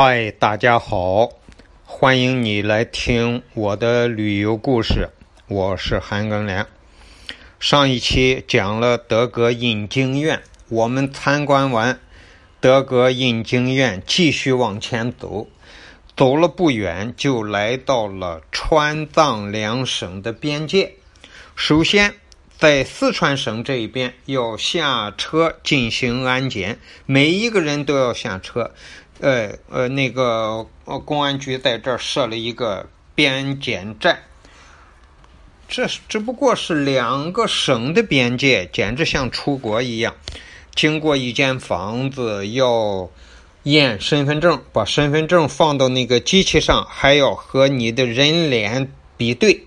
嗨，大家好，欢迎你来听我的旅游故事。我是韩庚良。上一期讲了德格印经院，我们参观完德格印经院，继续往前走。走了不远，就来到了川藏两省的边界。首先，在四川省这一边要下车进行安检，每一个人都要下车。呃呃，那个呃，公安局在这儿设了一个边检站，这只不过是两个省的边界，简直像出国一样。经过一间房子，要验身份证，把身份证放到那个机器上，还要和你的人脸比对。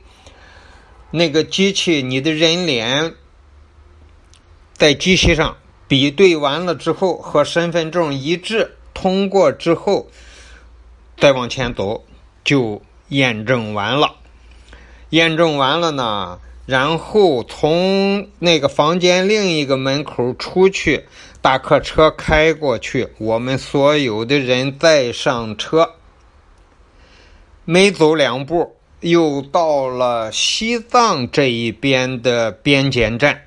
那个机器，你的人脸在机器上比对完了之后，和身份证一致。通过之后，再往前走就验证完了。验证完了呢，然后从那个房间另一个门口出去，大客车开过去，我们所有的人再上车。没走两步，又到了西藏这一边的边检站，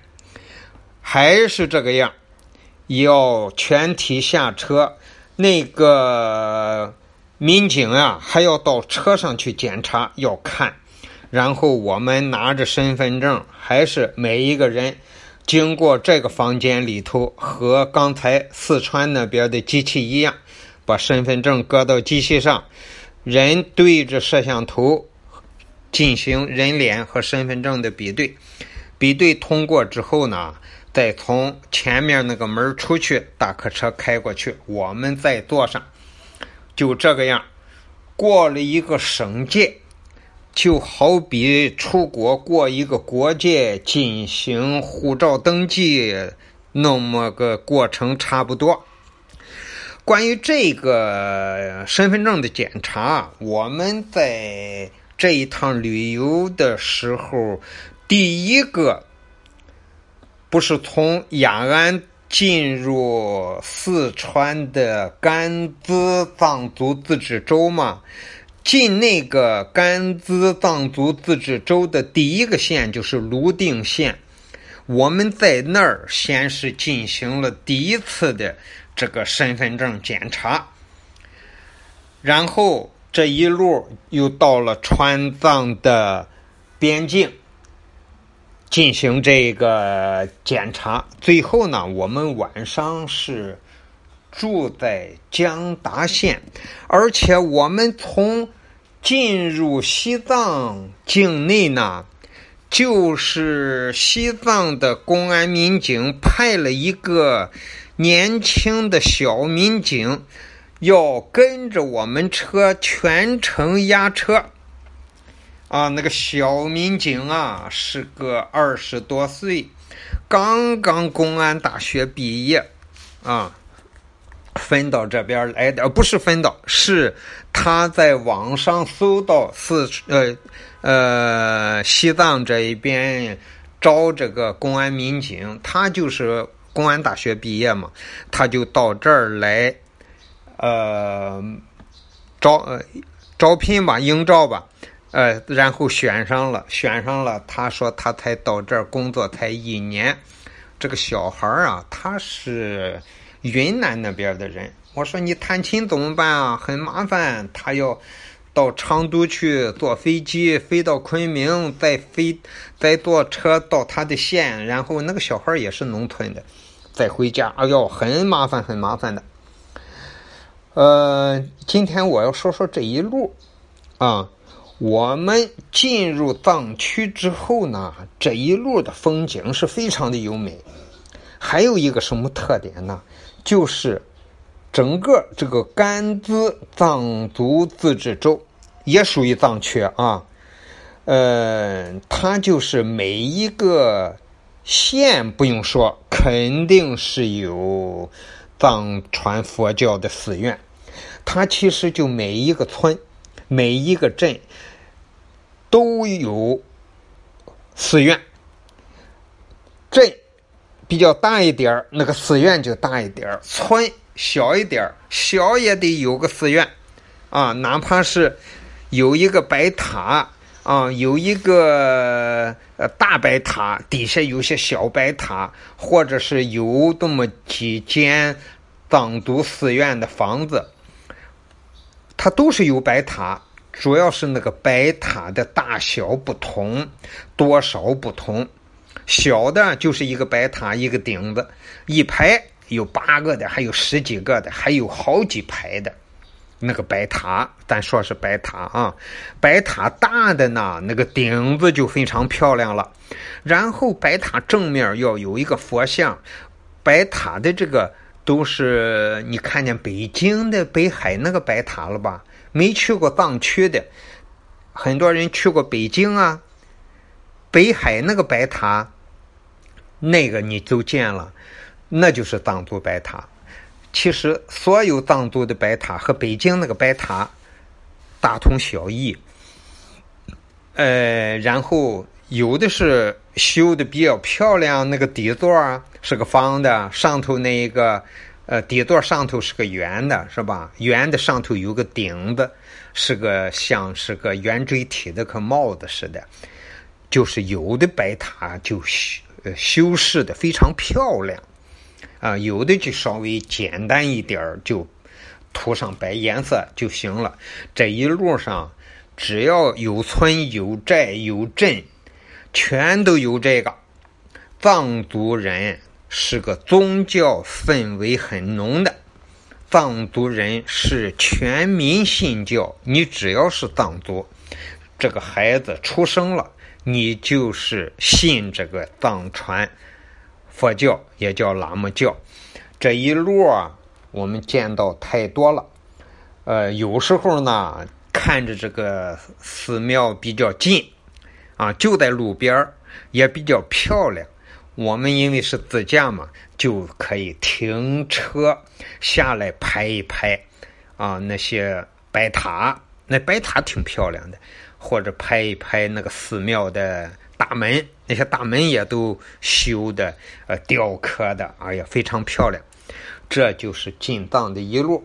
还是这个样，要全体下车。那个民警啊，还要到车上去检查，要看。然后我们拿着身份证，还是每一个人经过这个房间里头，和刚才四川那边的机器一样，把身份证搁到机器上，人对着摄像头进行人脸和身份证的比对。比对通过之后呢？再从前面那个门出去，大客车开过去，我们再坐上，就这个样。过了一个省界，就好比出国过一个国界进行护照登记那么个过程差不多。关于这个身份证的检查，我们在这一趟旅游的时候，第一个。不是从雅安进入四川的甘孜藏族自治州吗？进那个甘孜藏族自治州的第一个县就是泸定县，我们在那儿先是进行了第一次的这个身份证检查，然后这一路又到了川藏的边境。进行这个检查，最后呢，我们晚上是住在江达县，而且我们从进入西藏境内呢，就是西藏的公安民警派了一个年轻的小民警，要跟着我们车全程押车。啊，那个小民警啊，是个二十多岁，刚刚公安大学毕业，啊，分到这边来的，不是分到，是他在网上搜到四呃呃西藏这一边招这个公安民警，他就是公安大学毕业嘛，他就到这儿来，呃，招呃招聘吧，应招吧。呃，然后选上了，选上了。他说他才到这儿工作才一年。这个小孩儿啊，他是云南那边的人。我说你探亲怎么办啊？很麻烦，他要到成都去坐飞机，飞到昆明，再飞再坐车到他的县，然后那个小孩也是农村的，再回家。哎呦，很麻烦，很麻烦的。呃，今天我要说说这一路啊。我们进入藏区之后呢，这一路的风景是非常的优美。还有一个什么特点呢？就是整个这个甘孜藏族自治州也属于藏区啊。呃，它就是每一个县不用说，肯定是有藏传佛教的寺院。它其实就每一个村。每一个镇都有寺院，镇比较大一点，那个寺院就大一点；村小一点小也得有个寺院，啊，哪怕是有一个白塔，啊，有一个呃大白塔，底下有些小白塔，或者是有这么几间藏族寺院的房子，它都是有白塔，主要是那个白塔的大小不同，多少不同，小的就是一个白塔一个顶子，一排。有八个的，还有十几个的，还有好几排的，那个白塔，咱说是白塔啊。白塔大的呢，那个顶子就非常漂亮了。然后白塔正面要有一个佛像。白塔的这个都是你看见北京的北海那个白塔了吧？没去过藏区的，很多人去过北京啊。北海那个白塔，那个你都见了。那就是藏族白塔。其实所有藏族的白塔和北京那个白塔大同小异。呃，然后有的是修的比较漂亮，那个底座啊是个方的，上头那一个呃底座上头是个圆的，是吧？圆的上头有个顶子，是个像是个圆锥体的个帽子似的。就是有的白塔就修呃修饰的非常漂亮。啊，有的就稍微简单一点儿，就涂上白颜色就行了。这一路上，只要有村有寨有镇，全都有这个。藏族人是个宗教氛围很浓的，藏族人是全民信教。你只要是藏族，这个孩子出生了，你就是信这个藏传。佛教也叫喇嘛教，这一路啊，我们见到太多了。呃，有时候呢，看着这个寺庙比较近，啊，就在路边也比较漂亮。我们因为是自驾嘛，就可以停车下来拍一拍，啊，那些白塔，那白塔挺漂亮的，或者拍一拍那个寺庙的。大门那些大门也都修的呃雕刻的，哎呀非常漂亮。这就是进藏的一路，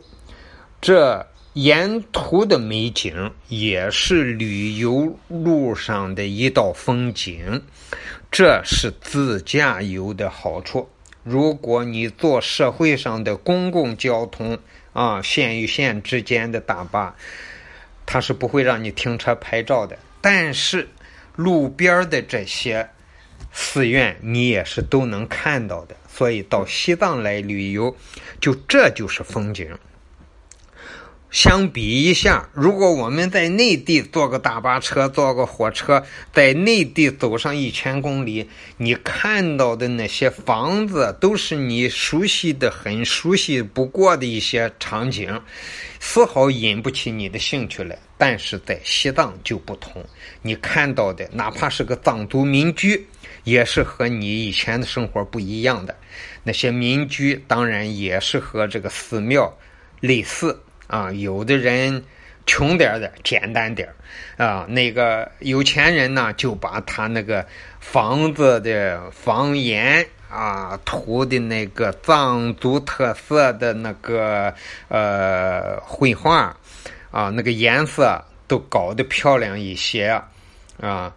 这沿途的美景也是旅游路上的一道风景。这是自驾游的好处。如果你坐社会上的公共交通啊，县与县之间的大巴，它是不会让你停车拍照的。但是路边的这些寺院，你也是都能看到的。所以到西藏来旅游，就这就是风景。相比一下，如果我们在内地坐个大巴车、坐个火车，在内地走上一千公里，你看到的那些房子都是你熟悉的、很熟悉不过的一些场景，丝毫引不起你的兴趣来。但是在西藏就不同，你看到的哪怕是个藏族民居，也是和你以前的生活不一样的。那些民居当然也是和这个寺庙类似。啊，有的人穷点的，简单点啊，那个有钱人呢，就把他那个房子的房檐啊涂的那个藏族特色的那个呃绘画啊，那个颜色都搞得漂亮一些啊。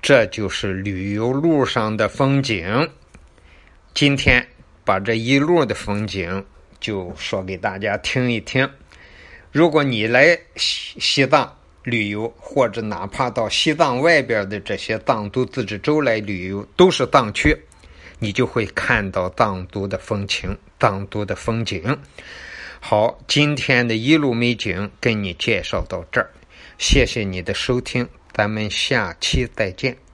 这就是旅游路上的风景。今天把这一路的风景就说给大家听一听。如果你来西西藏旅游，或者哪怕到西藏外边的这些藏族自治州来旅游，都是藏区，你就会看到藏族的风情、藏族的风景。好，今天的一路美景跟你介绍到这儿，谢谢你的收听，咱们下期再见。